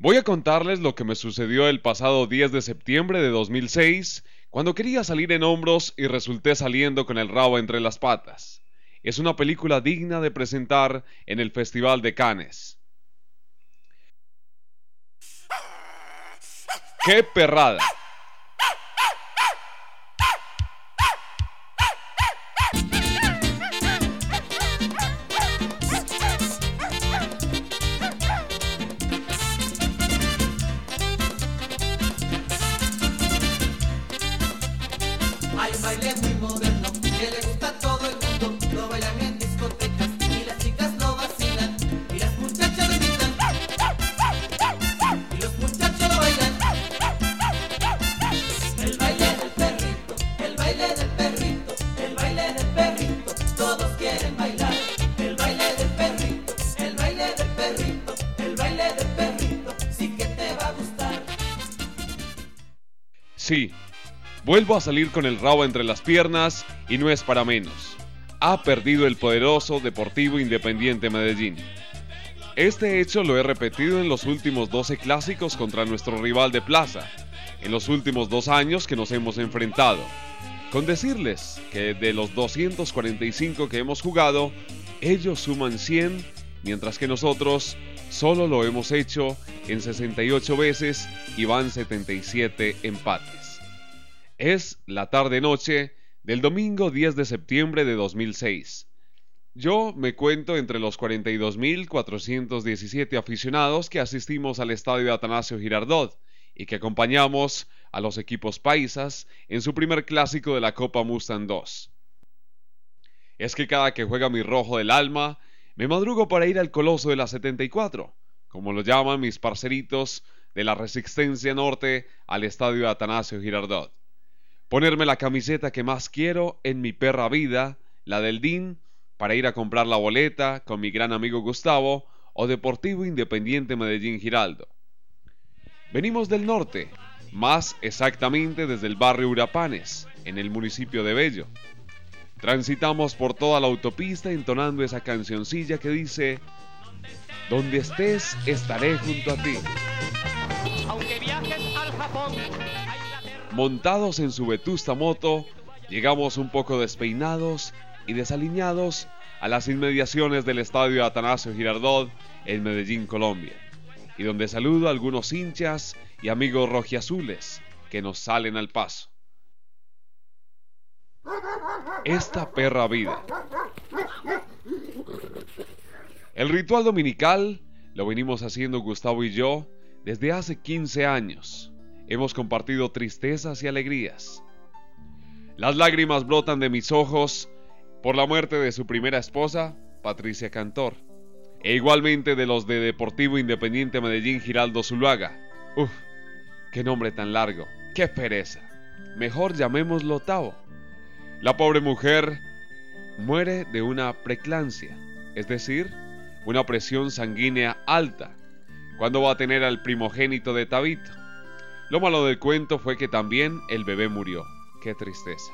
Voy a contarles lo que me sucedió el pasado 10 de septiembre de 2006, cuando quería salir en hombros y resulté saliendo con el rabo entre las patas. Es una película digna de presentar en el Festival de Cannes. ¡Qué perrada! Vuelvo a salir con el rabo entre las piernas y no es para menos. Ha perdido el poderoso Deportivo Independiente Medellín. Este hecho lo he repetido en los últimos 12 clásicos contra nuestro rival de plaza, en los últimos dos años que nos hemos enfrentado. Con decirles que de los 245 que hemos jugado, ellos suman 100, mientras que nosotros solo lo hemos hecho en 68 veces y van 77 empates. Es la tarde-noche del domingo 10 de septiembre de 2006. Yo me cuento entre los 42.417 aficionados que asistimos al estadio Atanasio Girardot y que acompañamos a los equipos paisas en su primer clásico de la Copa Mustang 2. Es que cada que juega mi rojo del alma, me madrugo para ir al Coloso de la 74, como lo llaman mis parceritos de la Resistencia Norte al estadio Atanasio Girardot. Ponerme la camiseta que más quiero en mi perra vida, la del DIN, para ir a comprar la boleta con mi gran amigo Gustavo o Deportivo Independiente Medellín Giraldo. Venimos del norte, más exactamente desde el barrio Urapanes, en el municipio de Bello. Transitamos por toda la autopista entonando esa cancioncilla que dice, Donde estés, estaré junto a ti. Aunque viajes al Japón, Montados en su vetusta moto, llegamos un poco despeinados y desaliñados a las inmediaciones del estadio Atanasio Girardot en Medellín, Colombia, y donde saludo a algunos hinchas y amigos rojiazules que nos salen al paso. Esta perra vida. El ritual dominical lo venimos haciendo Gustavo y yo desde hace 15 años. Hemos compartido tristezas y alegrías. Las lágrimas brotan de mis ojos por la muerte de su primera esposa, Patricia Cantor, e igualmente de los de Deportivo Independiente Medellín Giraldo Zuluaga. Uf, qué nombre tan largo, qué pereza. Mejor llamémoslo Tao. La pobre mujer muere de una preclancia, es decir, una presión sanguínea alta, cuando va a tener al primogénito de Tabito. Lo malo del cuento fue que también el bebé murió. Qué tristeza.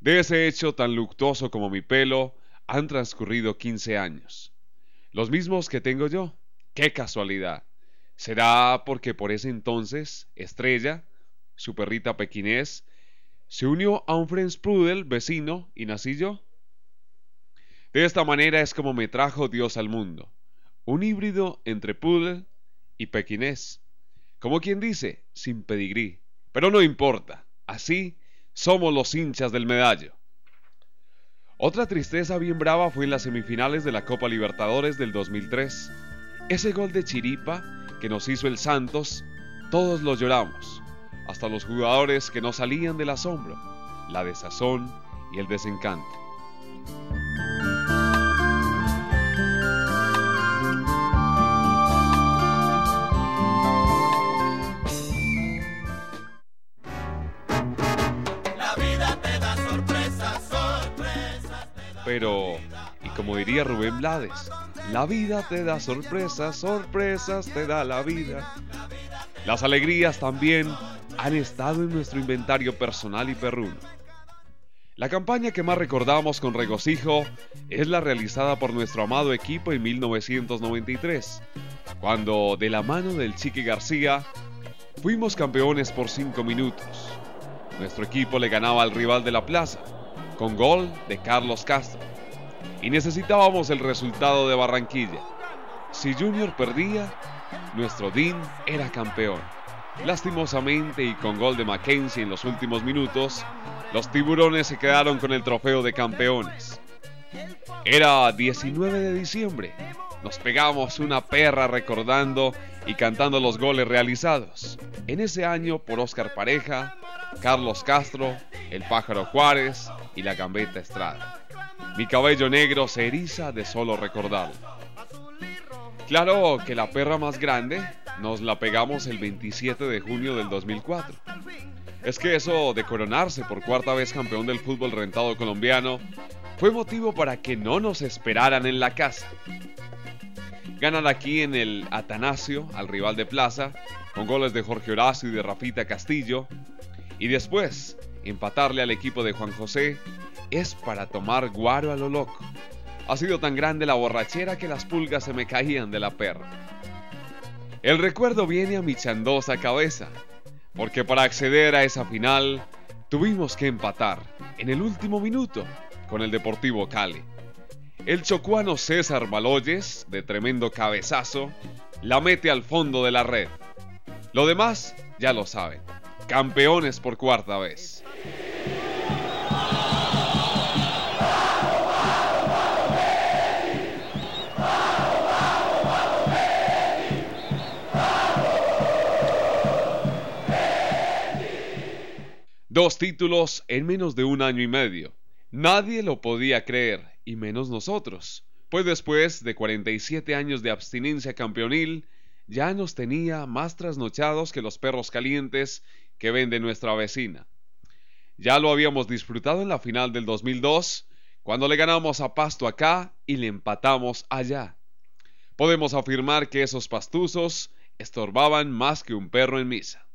De ese hecho tan luctuoso como mi pelo, han transcurrido 15 años. Los mismos que tengo yo. ¡Qué casualidad! ¿Será porque por ese entonces Estrella, su perrita pequinés, se unió a un French Poodle vecino y nací yo? De esta manera es como me trajo Dios al mundo. Un híbrido entre Poodle y pequinés. Como quien dice, sin pedigrí. Pero no importa. Así somos los hinchas del medallo. Otra tristeza bien brava fue en las semifinales de la Copa Libertadores del 2003. Ese gol de Chiripa que nos hizo el Santos, todos lo lloramos, hasta los jugadores que no salían del asombro, la desazón y el desencanto. Pero, y como diría Rubén Blades, la vida te da sorpresas, sorpresas te da la vida. Las alegrías también han estado en nuestro inventario personal y perruno. La campaña que más recordamos con regocijo es la realizada por nuestro amado equipo en 1993, cuando de la mano del Chiqui García fuimos campeones por 5 minutos. Nuestro equipo le ganaba al rival de la plaza, con gol de Carlos Castro, y necesitábamos el resultado de Barranquilla. Si Junior perdía, nuestro Dean era campeón. Lastimosamente y con gol de Mackenzie en los últimos minutos, los tiburones se quedaron con el trofeo de campeones. Era 19 de diciembre. Nos pegamos una perra recordando y cantando los goles realizados. En ese año por Oscar Pareja, Carlos Castro, el pájaro Juárez y la gambeta Estrada. Mi cabello negro se eriza de solo recordarlo. Claro que la perra más grande nos la pegamos el 27 de junio del 2004. Es que eso de coronarse por cuarta vez campeón del fútbol rentado colombiano fue motivo para que no nos esperaran en la casa. Ganan aquí en el Atanasio al rival de Plaza, con goles de Jorge Horacio y de Rafita Castillo, y después empatarle al equipo de Juan José es para tomar guaro a lo loco. Ha sido tan grande la borrachera que las pulgas se me caían de la perra. El recuerdo viene a mi chandosa cabeza, porque para acceder a esa final tuvimos que empatar en el último minuto con el Deportivo Cali. El chocuano César Baloyes, de tremendo cabezazo, la mete al fondo de la red. Lo demás ya lo saben. Campeones por cuarta vez. Dos títulos en menos de un año y medio. Nadie lo podía creer, y menos nosotros, pues después de 47 años de abstinencia campeonil, ya nos tenía más trasnochados que los perros calientes que vende nuestra vecina. Ya lo habíamos disfrutado en la final del 2002, cuando le ganamos a Pasto acá y le empatamos allá. Podemos afirmar que esos pastuzos estorbaban más que un perro en misa.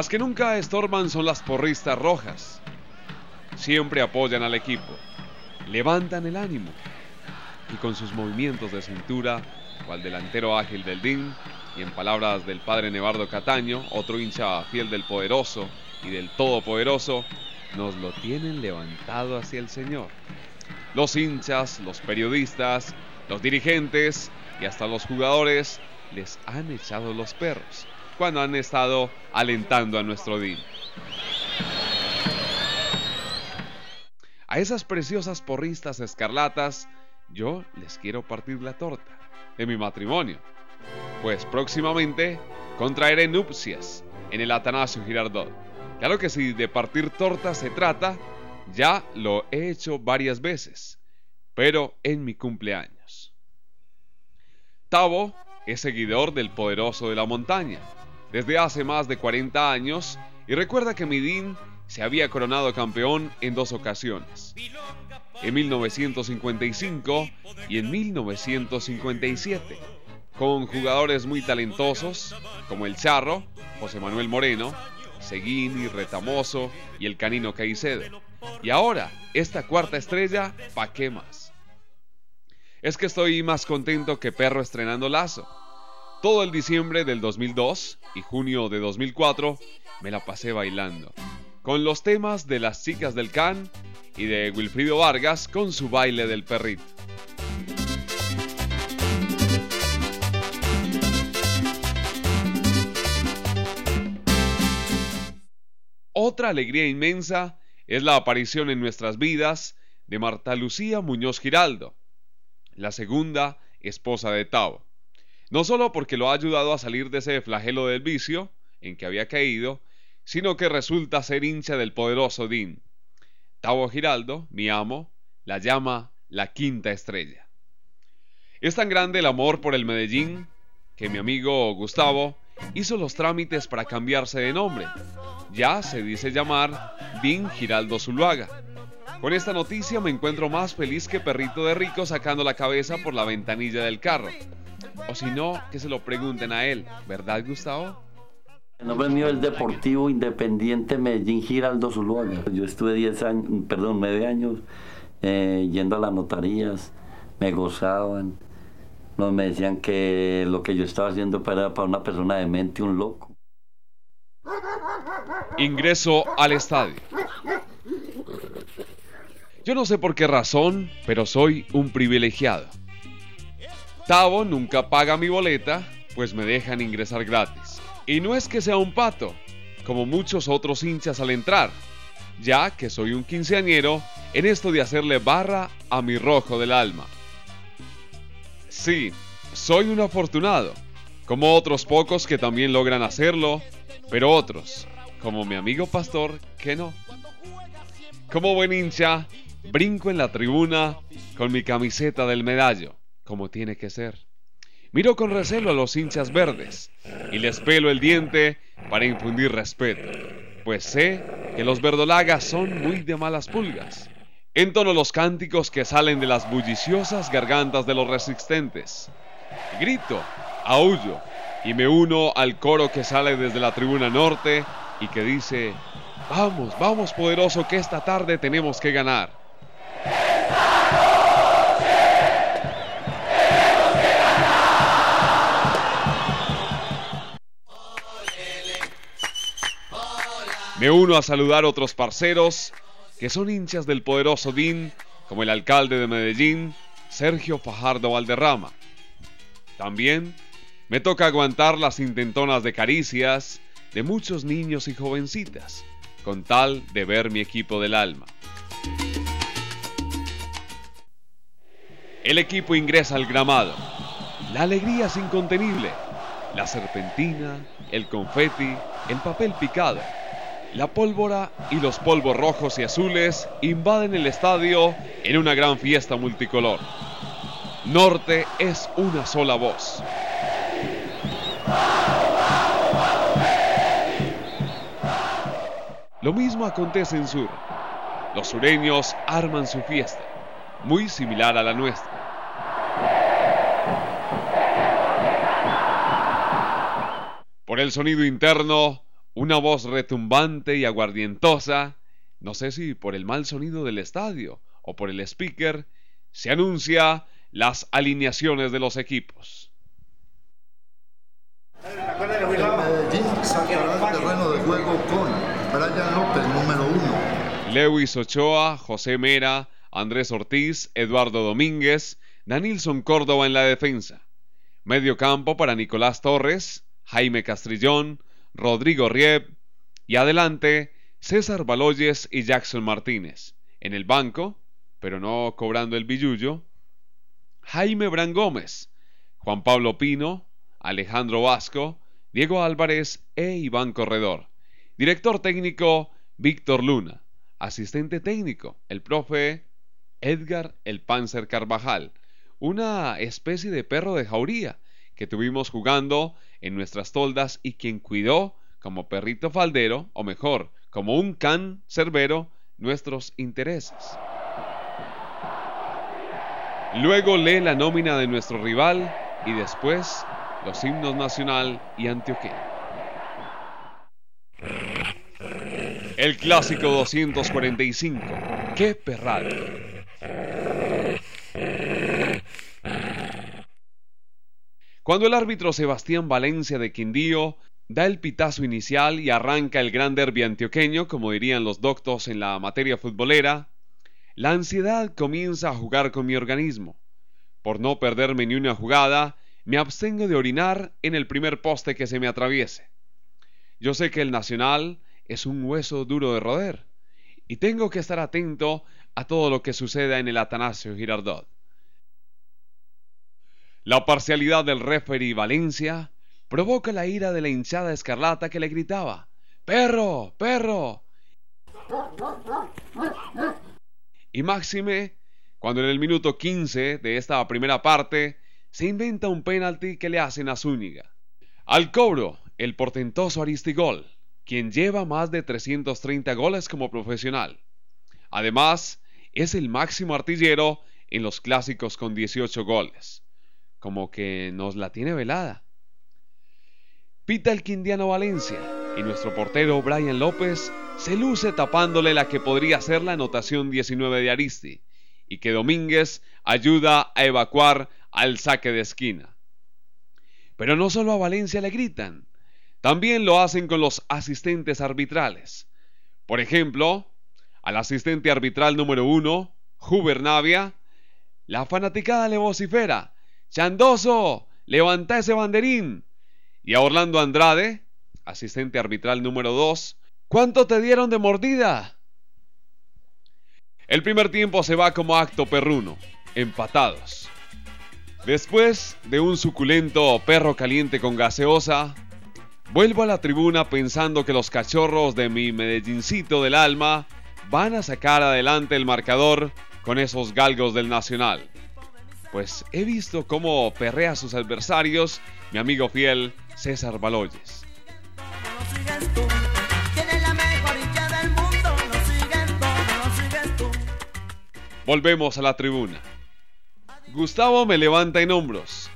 Las que nunca estorban son las porristas rojas. Siempre apoyan al equipo, levantan el ánimo y con sus movimientos de cintura, cual delantero ágil del DIN, y en palabras del padre Nevardo Cataño, otro hincha fiel del poderoso y del todopoderoso, nos lo tienen levantado hacia el Señor. Los hinchas, los periodistas, los dirigentes y hasta los jugadores les han echado los perros cuando han estado alentando a nuestro DIN. A esas preciosas porristas escarlatas, yo les quiero partir la torta de mi matrimonio. Pues próximamente contraeré nupcias en el Atanasio Girardot. Claro que si de partir torta se trata, ya lo he hecho varias veces, pero en mi cumpleaños. Tavo es seguidor del poderoso de la montaña desde hace más de 40 años y recuerda que Midin se había coronado campeón en dos ocasiones, en 1955 y en 1957, con jugadores muy talentosos como el Charro, José Manuel Moreno, Seguini, Retamoso y el Canino Caicedo. Y ahora, esta cuarta estrella, ¿pa' qué más? Es que estoy más contento que perro estrenando lazo. Todo el diciembre del 2002 y junio de 2004 me la pasé bailando, con los temas de las chicas del Can y de Wilfrido Vargas con su baile del perrito. Otra alegría inmensa es la aparición en nuestras vidas de Marta Lucía Muñoz Giraldo, la segunda esposa de Tavo. No solo porque lo ha ayudado a salir de ese flagelo del vicio en que había caído, sino que resulta ser hincha del poderoso Dean. Tavo Giraldo, mi amo, la llama la quinta estrella. Es tan grande el amor por el Medellín que mi amigo Gustavo hizo los trámites para cambiarse de nombre. Ya se dice llamar Dean Giraldo Zuluaga. Con esta noticia me encuentro más feliz que perrito de rico sacando la cabeza por la ventanilla del carro. O si no, que se lo pregunten a él, ¿verdad Gustavo? El nombre mío es Deportivo Independiente Medellín Giraldo Zuluaga. Yo estuve 10 años, perdón, 9 años eh, yendo a las notarías, me gozaban, no me decían que lo que yo estaba haciendo era para una persona demente, un loco. Ingreso al estadio. Yo no sé por qué razón, pero soy un privilegiado. Tavo nunca paga mi boleta, pues me dejan ingresar gratis. Y no es que sea un pato, como muchos otros hinchas al entrar, ya que soy un quinceañero en esto de hacerle barra a mi rojo del alma. Sí, soy un afortunado, como otros pocos que también logran hacerlo, pero otros, como mi amigo pastor, que no. Como buen hincha, brinco en la tribuna con mi camiseta del medallo, como tiene que ser. Miro con recelo a los hinchas verdes y les pelo el diente para infundir respeto, pues sé que los verdolagas son muy de malas pulgas. Entono los cánticos que salen de las bulliciosas gargantas de los resistentes. Grito, aullo y me uno al coro que sale desde la tribuna norte y que dice, vamos, vamos poderoso que esta tarde tenemos que ganar. Me uno a saludar otros parceros que son hinchas del poderoso DIN, como el alcalde de Medellín, Sergio Fajardo Valderrama. También me toca aguantar las intentonas de caricias de muchos niños y jovencitas, con tal de ver mi equipo del alma. El equipo ingresa al gramado. La alegría es incontenible. La serpentina, el confeti, el papel picado, la pólvora y los polvos rojos y azules invaden el estadio en una gran fiesta multicolor. Norte es una sola voz. Lo mismo acontece en Sur. Los sureños arman su fiesta, muy similar a la nuestra. Por el sonido interno, una voz retumbante y aguardientosa, no sé si por el mal sonido del estadio o por el speaker, se anuncia las alineaciones de los equipos. Lewis Ochoa, José Mera, Andrés Ortiz, Eduardo Domínguez, Danilson Córdoba en la defensa. Medio campo para Nicolás Torres, Jaime Castrillón, Rodrigo Rieb y adelante César Baloyes y Jackson Martínez. En el banco, pero no cobrando el billullo, Jaime Bran Gómez, Juan Pablo Pino, Alejandro Vasco, Diego Álvarez e Iván Corredor. Director técnico Víctor Luna. Asistente técnico, el profe Edgar El Panzer Carvajal, una especie de perro de jauría que tuvimos jugando en nuestras toldas y quien cuidó como perrito faldero, o mejor, como un can cerbero, nuestros intereses. Luego lee la nómina de nuestro rival y después los himnos nacional y antioqueño. El clásico 245. ¡Qué perral! Cuando el árbitro Sebastián Valencia de Quindío da el pitazo inicial y arranca el gran derbi antioqueño, como dirían los doctos en la materia futbolera, la ansiedad comienza a jugar con mi organismo. Por no perderme ni una jugada, me abstengo de orinar en el primer poste que se me atraviese. Yo sé que el Nacional es un hueso duro de roder, y tengo que estar atento a todo lo que suceda en el Atanasio Girardot. La parcialidad del referee Valencia provoca la ira de la hinchada escarlata que le gritaba, ¡Perro! ¡Perro! Y máxime, cuando en el minuto 15 de esta primera parte se inventa un penalti que le hacen a Zúñiga. Al cobro, el portentoso Aristigol, quien lleva más de 330 goles como profesional. Además, es el máximo artillero en los clásicos con 18 goles. Como que nos la tiene velada. Pita el Quindiano Valencia y nuestro portero Brian López se luce tapándole la que podría ser la anotación 19 de Aristi y que Domínguez ayuda a evacuar al saque de esquina. Pero no solo a Valencia le gritan, también lo hacen con los asistentes arbitrales. Por ejemplo, al asistente arbitral número uno, Huber Navia, la fanaticada le vocifera, Chandoso, levanta ese banderín. Y a Orlando Andrade, asistente arbitral número 2, ¿cuánto te dieron de mordida? El primer tiempo se va como acto perruno, empatados. Después de un suculento perro caliente con gaseosa, vuelvo a la tribuna pensando que los cachorros de mi Medellincito del alma van a sacar adelante el marcador con esos galgos del Nacional. Pues he visto cómo perrea a sus adversarios mi amigo fiel César Baloyes. Volvemos a la tribuna. Gustavo me levanta en hombros.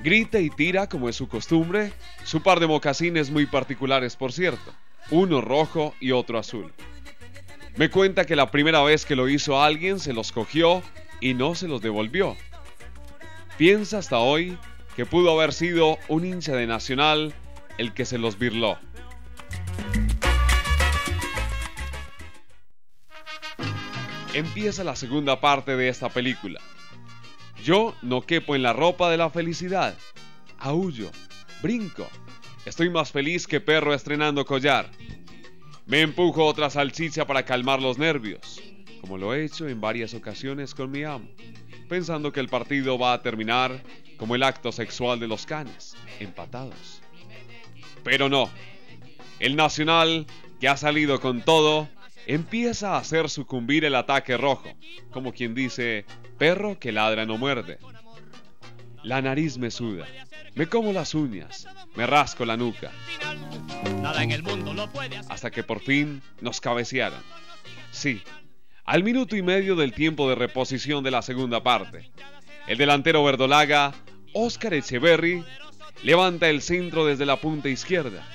Grita y tira como es su costumbre, su par de mocasines muy particulares por cierto, uno rojo y otro azul. Me cuenta que la primera vez que lo hizo alguien se los cogió y no se los devolvió. Piensa hasta hoy que pudo haber sido un hincha de Nacional el que se los birló. Empieza la segunda parte de esta película. Yo no quepo en la ropa de la felicidad. Aullo, brinco. Estoy más feliz que perro estrenando collar. Me empujo otra salchicha para calmar los nervios, como lo he hecho en varias ocasiones con mi amo, pensando que el partido va a terminar como el acto sexual de los canes, empatados. Pero no. El Nacional, que ha salido con todo, empieza a hacer sucumbir el ataque rojo, como quien dice, perro que ladra no muerde. La nariz me suda, me como las uñas, me rasco la nuca. Hasta que por fin nos cabecearon. Sí, al minuto y medio del tiempo de reposición de la segunda parte. El delantero verdolaga, Oscar Echeverry, levanta el centro desde la punta izquierda.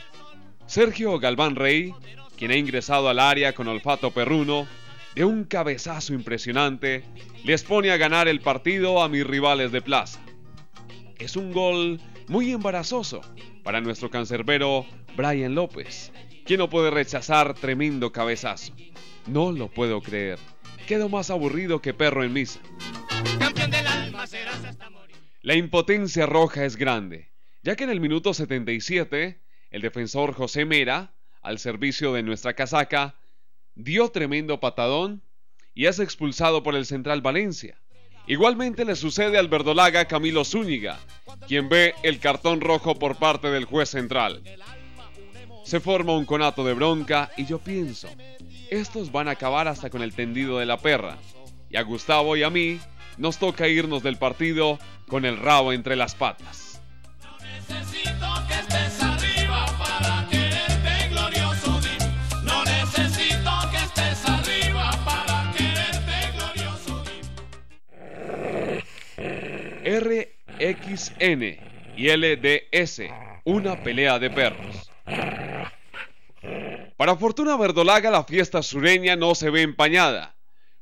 Sergio Galván Rey quien ha ingresado al área con olfato perruno, de un cabezazo impresionante, les pone a ganar el partido a mis rivales de plaza. Es un gol muy embarazoso para nuestro cancerbero Brian López, quien no puede rechazar tremendo cabezazo. No lo puedo creer. Quedo más aburrido que perro en misa. La impotencia roja es grande, ya que en el minuto 77, el defensor José Mera al servicio de nuestra casaca, dio tremendo patadón y es expulsado por el Central Valencia. Igualmente le sucede al verdolaga Camilo Zúñiga, quien ve el cartón rojo por parte del juez central. Se forma un conato de bronca y yo pienso, estos van a acabar hasta con el tendido de la perra. Y a Gustavo y a mí nos toca irnos del partido con el rabo entre las patas. RXN y LDS, una pelea de perros. Para fortuna verdolaga la fiesta sureña no se ve empañada,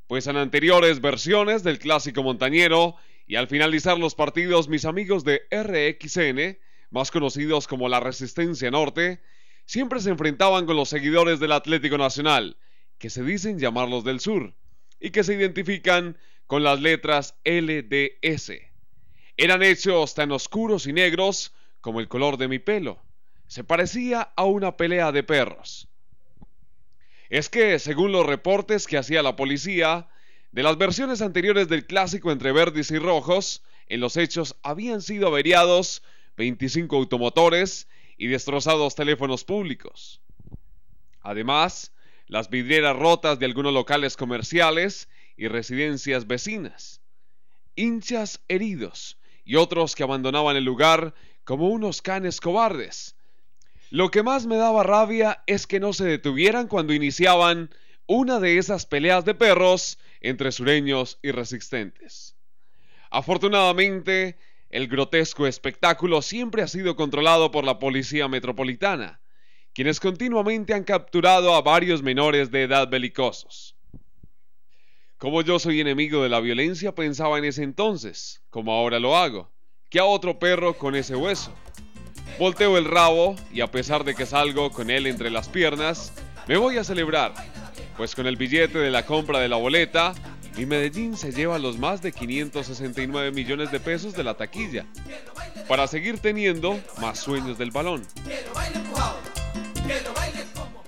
pues en anteriores versiones del clásico montañero y al finalizar los partidos mis amigos de RXN, más conocidos como la Resistencia Norte, siempre se enfrentaban con los seguidores del Atlético Nacional, que se dicen llamarlos del sur, y que se identifican con las letras LDS. Eran hechos tan oscuros y negros como el color de mi pelo. Se parecía a una pelea de perros. Es que, según los reportes que hacía la policía, de las versiones anteriores del clásico entre verdes y rojos, En los hechos habían sido averiados 25 automotores y destrozados teléfonos públicos. Además, las vidrieras rotas de algunos locales comerciales y residencias vecinas. Hinchas heridos y otros que abandonaban el lugar como unos canes cobardes. Lo que más me daba rabia es que no se detuvieran cuando iniciaban una de esas peleas de perros entre sureños y resistentes. Afortunadamente, el grotesco espectáculo siempre ha sido controlado por la Policía Metropolitana, quienes continuamente han capturado a varios menores de edad belicosos. Como yo soy enemigo de la violencia, pensaba en ese entonces, como ahora lo hago, que a otro perro con ese hueso. Volteo el rabo y a pesar de que salgo con él entre las piernas, me voy a celebrar, pues con el billete de la compra de la boleta y Medellín se lleva los más de 569 millones de pesos de la taquilla para seguir teniendo más sueños del balón.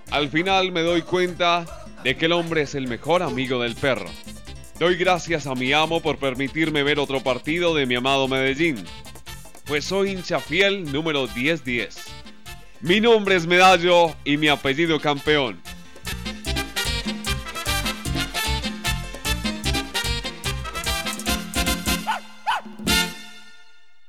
Al final me doy cuenta de que el hombre es el mejor amigo del perro. Doy gracias a mi amo por permitirme ver otro partido de mi amado Medellín, pues soy hincha fiel número 1010. Mi nombre es Medallo y mi apellido campeón.